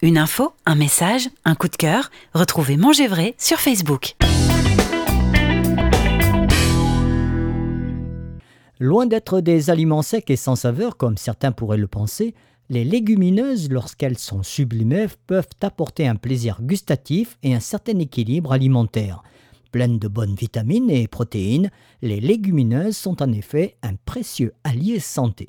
Une info, un message, un coup de cœur, retrouvez Manger Vrai sur Facebook. Loin d'être des aliments secs et sans saveur comme certains pourraient le penser, les légumineuses, lorsqu'elles sont sublimées, peuvent apporter un plaisir gustatif et un certain équilibre alimentaire. Pleines de bonnes vitamines et protéines, les légumineuses sont en effet un précieux allié santé.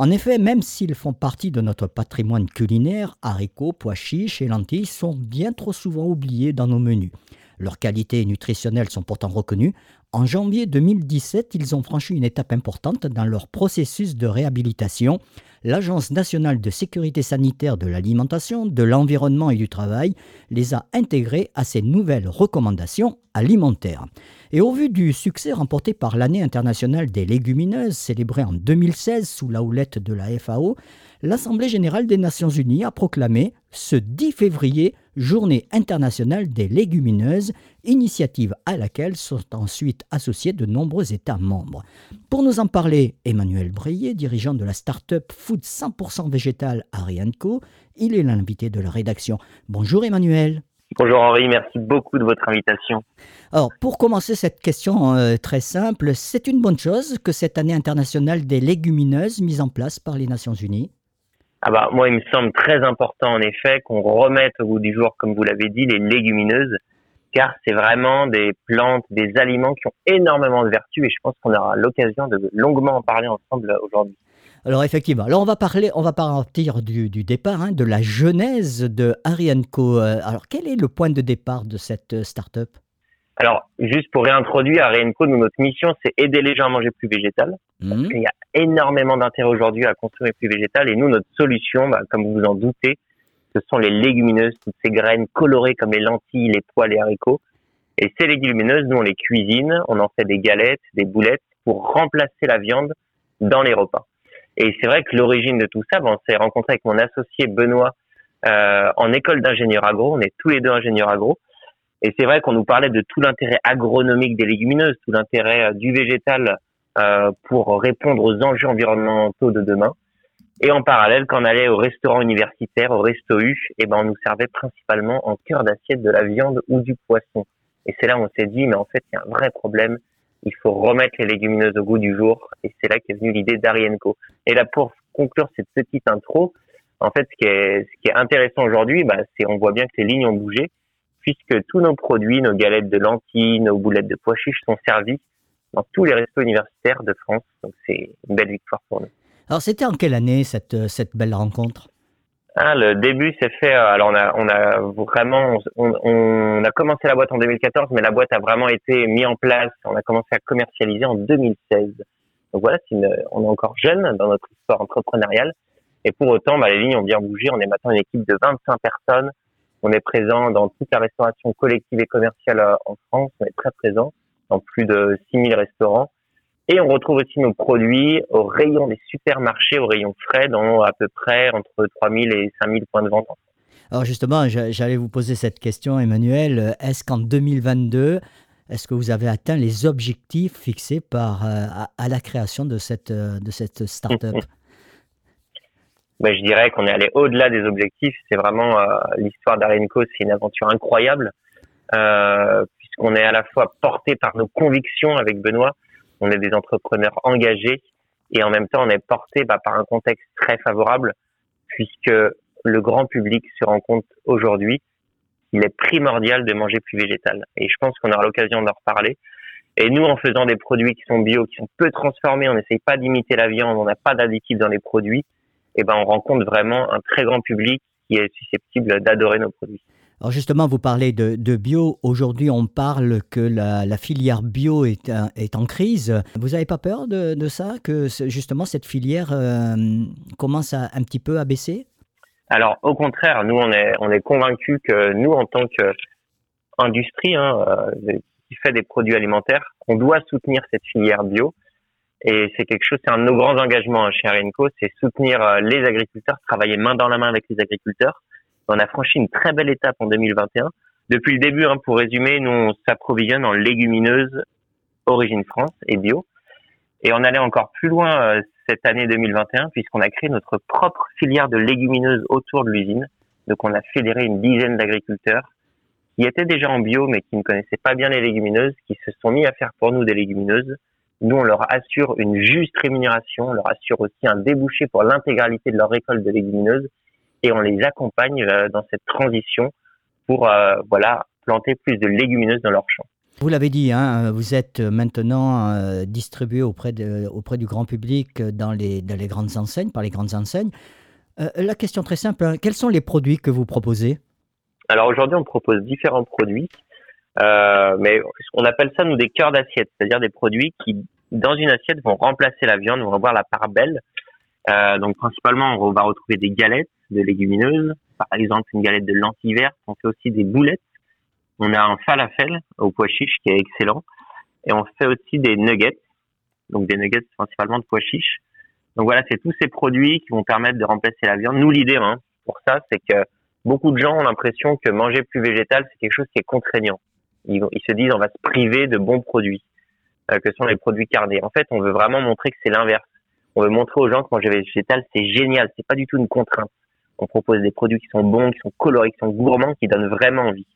En effet, même s'ils font partie de notre patrimoine culinaire, haricots, pois chiches et lentilles sont bien trop souvent oubliés dans nos menus. Leurs qualités nutritionnelles sont pourtant reconnues. En janvier 2017, ils ont franchi une étape importante dans leur processus de réhabilitation. L'Agence nationale de sécurité sanitaire de l'alimentation, de l'environnement et du travail les a intégrés à ces nouvelles recommandations alimentaires. Et au vu du succès remporté par l'année internationale des légumineuses, célébrée en 2016 sous la houlette de la FAO, l'Assemblée générale des Nations unies a proclamé ce 10 février Journée internationale des légumineuses, initiative à laquelle sont ensuite associés de nombreux États membres. Pour nous en parler, Emmanuel Breillet, dirigeant de la start-up Food 100% végétal Arianco, il est l'invité de la rédaction. Bonjour Emmanuel. Bonjour Henri, merci beaucoup de votre invitation. Alors, pour commencer cette question euh, très simple, c'est une bonne chose que cette année internationale des légumineuses mise en place par les Nations Unies? Ah bah, moi, il me semble très important, en effet, qu'on remette au bout du jour, comme vous l'avez dit, les légumineuses, car c'est vraiment des plantes, des aliments qui ont énormément de vertus, et je pense qu'on aura l'occasion de longuement en parler ensemble aujourd'hui. Alors effectivement, alors on va parler, on va partir du, départ, hein, de la genèse de Arianco. Euh, alors quel est le point de départ de cette euh, start-up? Alors, juste pour réintroduire, à Réenco, notre mission, c'est aider les gens à manger plus végétal. Mmh. Il y a énormément d'intérêt aujourd'hui à consommer plus végétal. Et nous, notre solution, bah, comme vous vous en doutez, ce sont les légumineuses, toutes ces graines colorées comme les lentilles, les pois, les haricots. Et ces légumineuses, nous, on les cuisine, on en fait des galettes, des boulettes pour remplacer la viande dans les repas. Et c'est vrai que l'origine de tout ça, bah, on s'est rencontré avec mon associé Benoît euh, en école d'ingénieur agro. On est tous les deux ingénieurs agro. Et c'est vrai qu'on nous parlait de tout l'intérêt agronomique des légumineuses, tout l'intérêt euh, du végétal euh, pour répondre aux enjeux environnementaux de demain. Et en parallèle, quand on allait au restaurant universitaire, au resto U, eh ben, on nous servait principalement en cœur d'assiette de la viande ou du poisson. Et c'est là où on s'est dit, mais en fait, il y a un vrai problème. Il faut remettre les légumineuses au goût du jour. Et c'est là qu'est venue l'idée d'Arienco. Et là, pour conclure cette petite intro, en fait, ce qui est, ce qui est intéressant aujourd'hui, bah, c'est on voit bien que les lignes ont bougé puisque tous nos produits, nos galettes de lentilles, nos boulettes de pois chiches sont servis dans tous les restos universitaires de France. Donc c'est une belle victoire pour nous. Alors c'était en quelle année cette, euh, cette belle rencontre? Ah, le début s'est fait. Euh, alors on a, on a vraiment, on, on, a commencé la boîte en 2014, mais la boîte a vraiment été mise en place. On a commencé à commercialiser en 2016. Donc voilà, une, on est encore jeune dans notre histoire entrepreneuriale, et pour autant, bah, les lignes ont bien bougé. On est maintenant une équipe de 25 personnes. On est présent dans toute la restauration collective et commerciale euh, en France. On est très présent dans plus de 6000 restaurants. Et on retrouve aussi nos produits au rayon des supermarchés, au rayon frais, dans à peu près entre 3000 et 5000 points de vente en France. Alors justement, j'allais vous poser cette question, Emmanuel. Est-ce qu'en 2022, est-ce que vous avez atteint les objectifs fixés par, euh, à, la création de cette, euh, de cette start-up? ben, je dirais qu'on est allé au-delà des objectifs. C'est vraiment euh, l'histoire d'Arenco, c'est une aventure incroyable, euh, puisqu'on est à la fois porté par nos convictions avec Benoît, on est des entrepreneurs engagés, et en même temps on est porté bah, par un contexte très favorable, puisque le grand public se rend compte aujourd'hui qu'il est primordial de manger plus végétal. Et je pense qu'on aura l'occasion d'en reparler. Et nous, en faisant des produits qui sont bio, qui sont peu transformés, on n'essaye pas d'imiter la viande, on n'a pas d'additifs dans les produits eh ben, on rencontre vraiment un très grand public qui est susceptible d'adorer nos produits. Alors justement, vous parlez de, bio. Aujourd'hui, on parle que la, filière bio est, est, en crise. Vous n'avez pas peur de, ça, que justement cette filière euh, commence à, un petit peu à baisser? Alors au contraire, nous on est, on est convaincus que nous, en tant qu'industrie hein, euh, qui fait des produits alimentaires, on doit soutenir cette filière bio et c'est quelque chose, c'est un de nos grands engagements hein, chez Arenco, c'est soutenir euh, les agriculteurs, travailler main dans la main avec les agriculteurs. On a franchi une très belle étape en 2021. Depuis le début, hein, pour résumer, nous on s'approvisionne en légumineuses origine France et bio. Et on allait encore plus loin euh, cette année 2021 puisqu'on a créé notre propre filière de légumineuses autour de l'usine. Donc on a fédéré une dizaine d'agriculteurs qui étaient déjà en bio mais qui ne connaissaient pas bien les légumineuses, qui se sont mis à faire pour nous des légumineuses. Nous, on leur assure une juste rémunération, on leur assure aussi un débouché pour l'intégralité de leur récolte de légumineuses et on les accompagne euh, dans cette transition pour euh, voilà planter plus de légumineuses dans leurs champs. Vous l'avez dit, hein, vous êtes maintenant euh, distribué auprès, de, auprès du grand public dans les, dans les grandes enseignes, par les grandes enseignes. la question très simple, hein, quels sont les produits que vous proposez? Alors aujourd'hui, on propose différents produits, euh, mais on appelle ça, nous, des cœurs d'assiette, c'est-à-dire des produits qui, dans une assiette, vont remplacer la viande, vont avoir la part belle. Euh, donc principalement, on va retrouver des galettes de légumineuses, par exemple une galette de lentilles vertes, on fait aussi des boulettes on a un falafel au pois chiche qui est excellent. Et on fait aussi des nuggets. Donc des nuggets principalement de pois chiche. Donc voilà, c'est tous ces produits qui vont permettre de remplacer la viande. Nous, l'idée hein, pour ça, c'est que beaucoup de gens ont l'impression que manger plus végétal, c'est quelque chose qui est contraignant. Ils, se disent, on va se priver de bons produits, euh, que sont les produits carnés. En fait, on veut vraiment montrer que c'est l'inverse. On veut montrer aux gens que manger végétal, c'est génial. C'est pas du tout une contrainte. On propose des produits qui sont bons, qui sont colorés, qui sont gourmands, qui donnent vraiment envie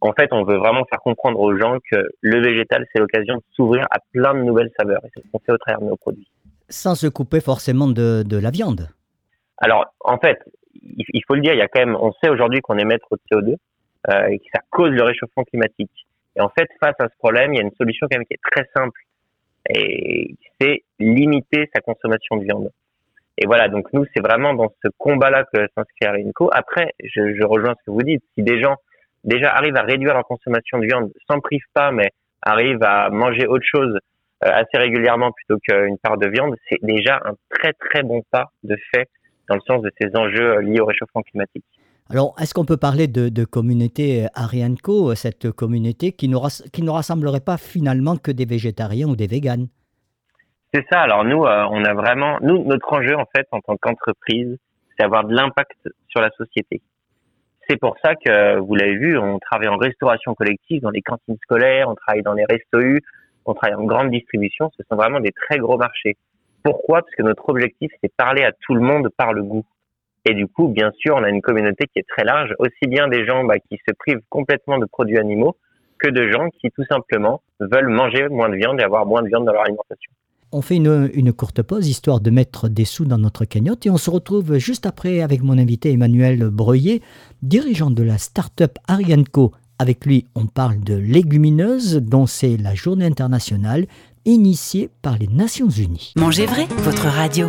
en fait, on veut vraiment faire comprendre aux gens que le végétal, c'est l'occasion de s'ouvrir à plein de nouvelles saveurs. Et c'est ce qu'on fait au travers de nos produits. Sans se couper forcément de, la viande. Alors, en fait, il, faut le dire, il y a quand même, on sait aujourd'hui qu'on émet trop de CO2 euh, et que ça cause le réchauffement climatique. Et en fait, face à ce problème, il y a une solution quand même qui est très simple et c'est limiter sa consommation de viande. Et voilà, donc nous, c'est vraiment dans ce combat-là que s'inscrit Arinco. Après, je, je rejoins ce que vous dites. Si des gens déjà arrivent à réduire leur consommation de viande, s'en privent pas, mais arrivent à manger autre chose euh, assez régulièrement plutôt qu'une part de viande, c'est déjà un très très bon pas de fait dans le sens de ces enjeux euh, liés au réchauffement climatique. Alors, est-ce qu'on peut parler de, communauté Arianco, cette communauté qui ne, rassemblerait pas finalement que des végétariens ou des véganes? C'est ça. Alors nous, euh, on a vraiment, notre enjeu en fait en tant qu'entreprise, c'est avoir de l'impact sur la société c'est pour ça que, vous l'avez vu, on travaille en restauration collective dans les cantines scolaires, on travaille dans les restos U, on travaille en grande distribution. Ce sont vraiment des très gros marchés. Pourquoi? Parce que notre objectif, c'est parler à tout le monde par le goût. Et du coup, bien sûr, on a une communauté qui est très large, aussi bien des gens bah, qui se privent complètement de produits animaux que de gens qui, tout simplement, veulent manger moins de viande et avoir moins de viande dans leur alimentation. On fait une, courte pause histoire de mettre des sous dans notre cagnotte et on se retrouve juste après avec mon invité Emmanuel Breuillet, dirigeant de la start-up Arianco. Avec lui, on parle de légumineuses dont c'est la journée internationale initiée par les Nations Unies. Mangez vrai, votre radio.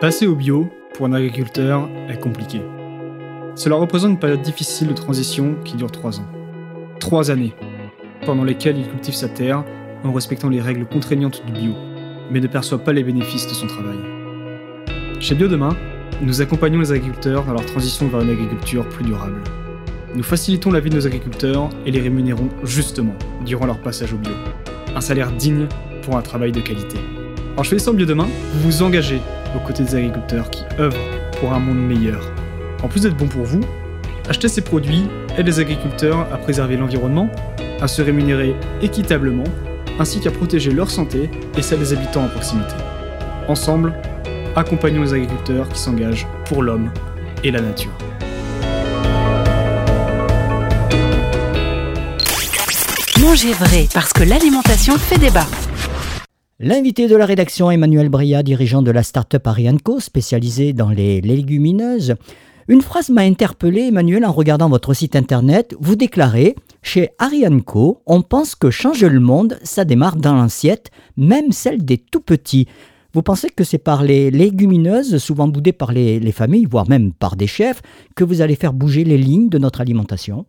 Passer au bio, pour un agriculteur, est compliqué. Cela représente une période difficile de transition qui dure trois ans. Trois années, pendant lesquelles il cultive sa terre en respectant les règles contraignantes du bio, mais ne perçoit pas les bénéfices de son travail. Chez Bio Demain, nous accompagnons les agriculteurs dans leur transition vers une agriculture plus durable. Nous facilitons la vie de nos agriculteurs et les rémunérons justement durant leur passage au bio. Un salaire digne pour un travail de qualité. En choisissant Bio Demain, vous vous engagez aux côtés des agriculteurs qui œuvrent pour un monde meilleur. En plus d'être bon pour vous, acheter ces produits aide les agriculteurs à préserver l'environnement, à se rémunérer équitablement, ainsi qu'à protéger leur santé et celle des habitants en proximité. Ensemble, accompagnons les agriculteurs qui s'engagent pour l'homme et la nature. Mangez vrai parce que l'alimentation fait débat. L'invité de la rédaction, Emmanuel Bria, dirigeant de la start-up Arianco, spécialisée dans les, légumineuses. Une phrase m'a interpellé, Emmanuel, en regardant votre site internet. Vous déclarez Chez Arianco, on pense que changer le monde, ça démarre dans l'assiette, même celle des tout petits. Vous pensez que c'est par les légumineuses, souvent boudées par les, les, familles, voire même par des chefs, que vous allez faire bouger les lignes de notre alimentation?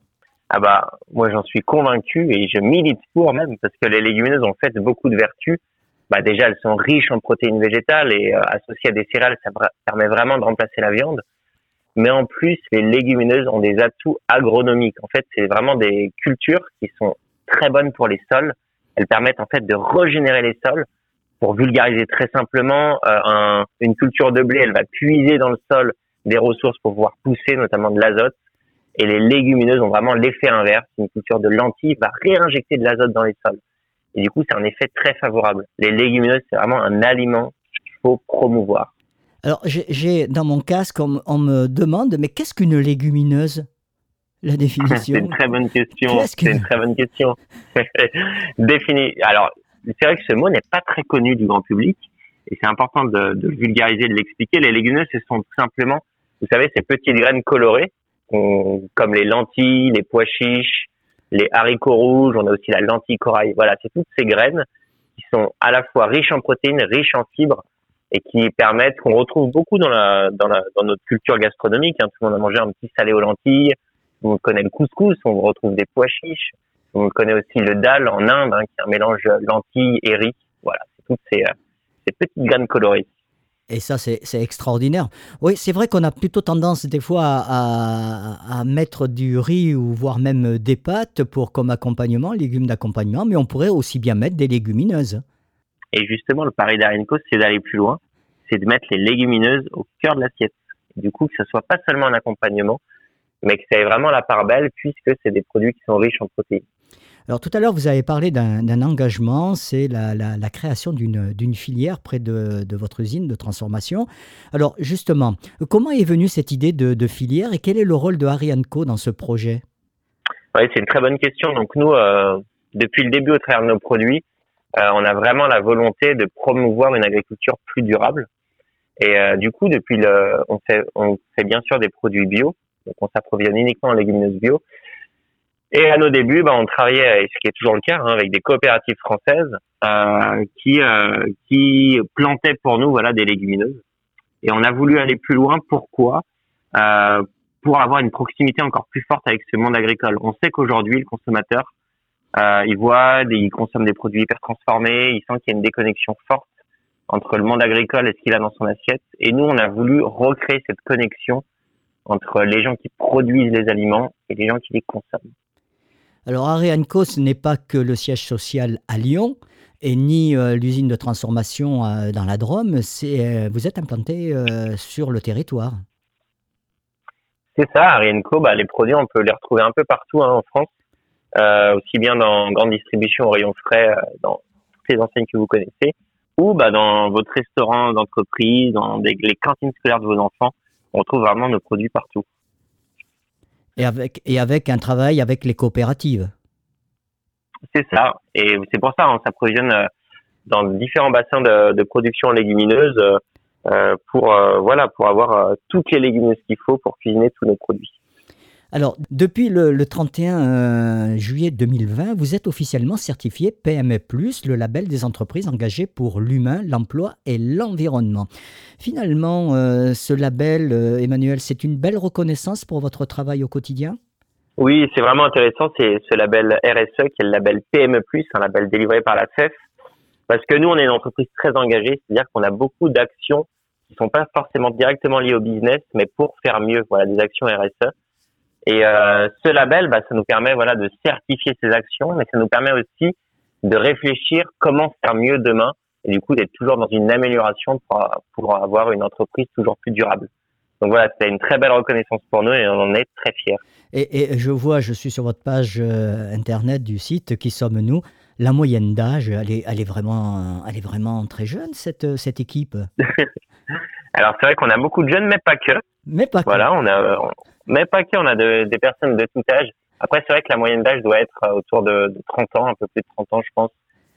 Ah bah, moi j'en suis convaincu et je milite pour même, parce que les légumineuses ont fait beaucoup de vertus bah déjà elles sont riches en protéines végétales et euh, associées à des céréales, ça permet vraiment de remplacer la viande. Mais en plus, les légumineuses ont des atouts agronomiques. En fait, c'est vraiment des cultures qui sont très bonnes pour les sols. Elles permettent en fait de régénérer les sols. Pour vulgariser très simplement, euh, un, une culture de blé, elle va puiser dans le sol des ressources pour pouvoir pousser, notamment de l'azote. Et les légumineuses ont vraiment l'effet inverse. Une culture de lentilles va réinjecter de l'azote dans les sols. Et du coup, c'est un effet très favorable. Les légumineuses, c'est vraiment un aliment qu'il faut promouvoir. Alors, j'ai dans mon casque, on, on me demande, mais qu'est-ce qu'une légumineuse? La définition C'est une très bonne question. C'est une très bonne question. Défini. Alors, c'est vrai que ce mot n'est pas très connu du grand public et c'est important de, de, vulgariser, de l'expliquer. Les légumineuses, ce sont tout simplement, vous savez, ces petites graines colorées, comme les lentilles, les pois chiches, les haricots rouges, on a aussi la lentille corail. Voilà, c'est toutes ces graines qui sont à la fois riches en protéines, riches en fibres et qui permettent qu'on retrouve beaucoup dans la, dans la dans notre culture gastronomique. Hein. Tout le monde a mangé un petit salé aux lentilles. On connaît le couscous, on retrouve des pois chiches. On connaît aussi le dal en Inde, hein, qui est un mélange lentilles et riz. Voilà, c'est toutes ces, euh, ces petites graines colorées. Et ça, c'est extraordinaire. Oui, c'est vrai qu'on a plutôt tendance des fois à, mettre du riz ou voire même des pâtes pour comme accompagnement, légumes d'accompagnement, mais on pourrait aussi bien mettre des légumineuses. Et justement, le pari d'Arenco, c'est d'aller plus loin, c'est de mettre les légumineuses au cœur de l'assiette. Du coup, que ce soit pas seulement un accompagnement, mais que ça ait vraiment la part belle, puisque c'est des produits qui sont riches en protéines. Alors tout à l'heure, vous avez parlé d'un engagement, c'est la, création d'une filière près de, votre usine de transformation. Alors justement, comment est venue cette idée de, filière et quel est le rôle de Arianco dans ce projet? Oui, c'est une très bonne question. Donc nous, euh, depuis le début au travers de nos produits, euh, on a vraiment la volonté de promouvoir une agriculture plus durable. Et euh, du coup, depuis le, on fait, on fait bien sûr des produits bio, donc on s'approvisionne uniquement en légumineuses bio. Et à nos débuts, bah, on travaillait, ce qui est toujours le cas, hein, avec des coopératives françaises euh, qui euh, qui plantaient pour nous voilà des légumineuses. Et on a voulu aller plus loin. Pourquoi? Euh, Pour avoir une proximité encore plus forte avec ce monde agricole. On sait qu'aujourd'hui, le consommateur, euh, il voit, il consomme des produits hyper transformés, il sent qu'il y a une déconnexion forte entre le monde agricole et ce qu'il a dans son assiette. Et nous, on a voulu recréer cette connexion entre les gens qui produisent les aliments et les gens qui les consomment. Alors Arianco, ce n'est pas que le siège social à Lyon et ni euh, l'usine de transformation euh, dans la Drôme, euh, vous êtes implanté sur le territoire. C'est ça, Arianco, bah, les produits, on peut les retrouver un peu partout hein, en France, aussi bien dans grande distribution au rayon frais, dans toutes les enseignes que vous connaissez, ou bah, dans votre restaurant d'entreprise, dans les cantines scolaires de vos enfants. On retrouve vraiment nos produits partout et avec, et avec un travail avec les coopératives. C'est ça. Et c'est pour ça on s'approvisionne euh, dans différents bassins de, production légumineuse euh, pour, euh, voilà, pour avoir toutes les légumineuses qu'il faut pour cuisiner tous nos produits. Alors, depuis le, 31 euh, juillet 2020, vous êtes officiellement certifié PME, le label des entreprises engagées pour l'humain, l'emploi et l'environnement. Finalement, euh, ce label, euh, Emmanuel, c'est une belle reconnaissance pour votre travail au quotidien? Oui, c'est vraiment intéressant. C'est ce label RSE qui est le label PME, un label délivré par la CEF. Parce que nous, on est une entreprise très engagée, c'est-à-dire qu'on a beaucoup d'actions qui ne sont pas forcément directement liées au business, mais pour faire mieux, voilà, des actions RSE. Et euh, ce label, bah, ça nous permet voilà de certifier ces actions, mais ça nous permet aussi de réfléchir comment faire mieux demain et du coup d'être toujours dans une amélioration pour, pour avoir une entreprise toujours plus durable. Donc voilà, c'est une très belle reconnaissance pour nous et on en est très fiers. Et, et je vois, je suis sur votre page euh, internet du site, qui sommes-nous? La moyenne d'âge, elle est, elle, est vraiment, elle est vraiment très jeune, cette, cette équipe. Alors c'est vrai qu'on a beaucoup de jeunes, mais pas que. Mais pas que. Voilà, on a, mais pas que, on a des personnes de tout âge. Après, c'est vrai que la moyenne d'âge doit être euh, autour de, 30 ans, un peu plus de 30 ans, je pense.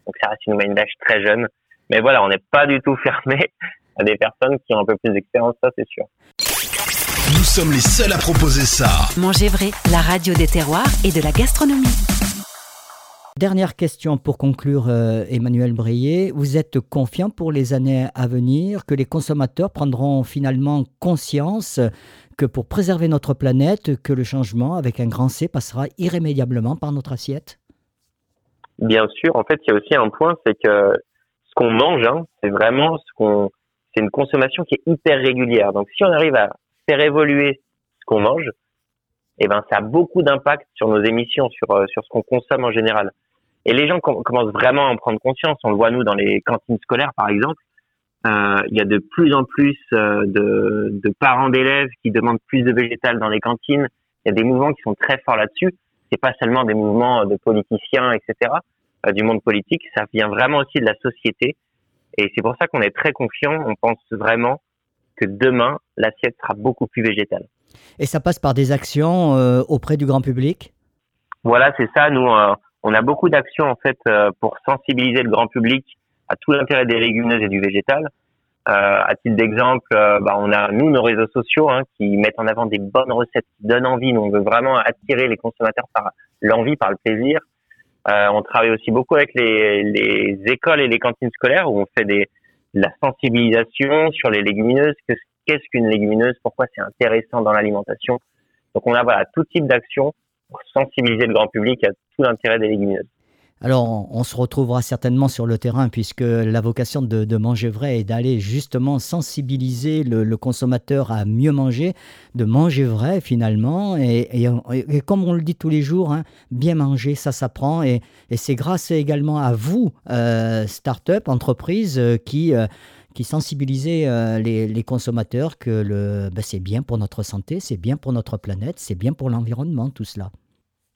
Donc, ça reste une moyenne d'âge très jeune. Mais voilà, on n'est pas du tout fermé à des personnes qui ont un peu plus d'expérience, ça, c'est sûr. Nous sommes les seuls à proposer ça. Mangez vrai, la radio des terroirs et de la gastronomie. Dernière question pour conclure, euh, Emmanuel Breillet. Vous êtes confiant pour les années à venir que les consommateurs prendront finalement conscience que pour préserver notre planète, que le changement avec un grand C passera irrémédiablement par notre assiette? Bien sûr. En fait, il y a aussi un point, c'est que ce qu'on mange, hein, c'est vraiment ce qu'on, c'est une consommation qui est hyper régulière. Donc, si on arrive à faire évoluer ce qu'on mange, eh ben, ça a beaucoup d'impact sur nos émissions, sur, euh, sur ce qu'on consomme en général. Et les gens commencent vraiment à en prendre conscience. On le voit, nous, dans les cantines scolaires, par exemple. Euh, il y a de plus en plus euh, de, de parents d'élèves qui demandent plus de végétal dans les cantines. Il y a des mouvements qui sont très forts là-dessus. C'est pas seulement des mouvements de politiciens, etc., euh, du monde politique. Ça vient vraiment aussi de la société. Et c'est pour ça qu'on est très confiant. On pense vraiment que demain, l'assiette sera beaucoup plus végétale. Et ça passe par des actions euh, auprès du grand public? Voilà, c'est ça. Nous, euh, on a beaucoup d'actions en fait euh, pour sensibiliser le grand public à tout l'intérêt des légumineuses et du végétal. à titre d'exemple, bah, on a nous nos réseaux sociaux hein, qui mettent en avant des bonnes recettes qui donnent envie. Nous, on veut vraiment attirer les consommateurs par l'envie, par le plaisir. on travaille aussi beaucoup avec les, les écoles et les cantines scolaires où on fait de la sensibilisation sur les légumineuses, qu'est-ce qu'une légumineuse, pourquoi c'est intéressant dans l'alimentation? Donc on a tout type d'action pour sensibiliser le grand public à tout l'intérêt des légumineuses. Alors, on se retrouvera certainement sur le terrain puisque la vocation de, Manger Vrai est d'aller justement sensibiliser le, consommateur à mieux manger, de manger vrai finalement. Et, comme on le dit tous les jours, hein, bien manger, ça s'apprend. Et, c'est grâce également à vous, euh, start-up, entreprise, euh, qui... Euh, euh, les, consommateurs que le, ben, c'est bien pour notre santé, c'est bien pour notre planète, c'est bien pour l'environnement, tout cela.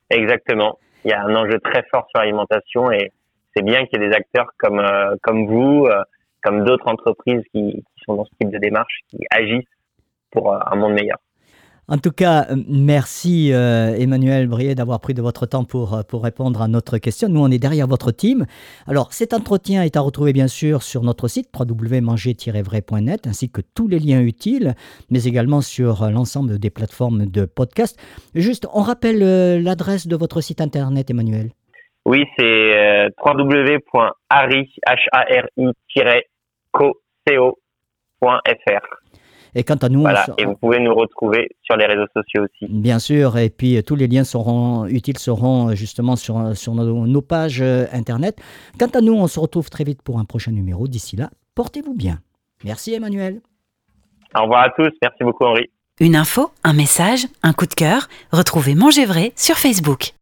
Exactement. Il y a un enjeu très fort sur l'alimentation et c'est bien qu'il y ait des acteurs comme, euh, vous, euh, comme d'autres entreprises qui, qui, sont dans ce type de démarche, qui agissent pour un monde meilleur. En tout cas, euh, merci euh, Emmanuel Brier d'avoir pris de votre temps pour, euh, pour répondre à notre question. Nous, on est derrière votre team. Alors, cet entretien est à retrouver bien sûr sur notre site www.manger-vrai.net ainsi que tous les liens utiles, mais également sur l'ensemble des plateformes de podcast. Juste, on rappelle l'adresse de votre site internet, Emmanuel. Oui, c'est www.hari-co.fr. Et quant à nous, voilà, et vous pouvez nous retrouver sur les réseaux sociaux aussi. Bien sûr, et puis euh, tous les liens seront utiles seront euh, justement sur, euh, sur nos, pages internet. Quant à nous, on se retrouve très vite pour un prochain numéro. D'ici là, portez-vous bien. Merci Emmanuel. Au revoir à tous. Merci beaucoup Henri. Une info, un message, un coup de cœur. Retrouvez Manger Vrai sur Facebook.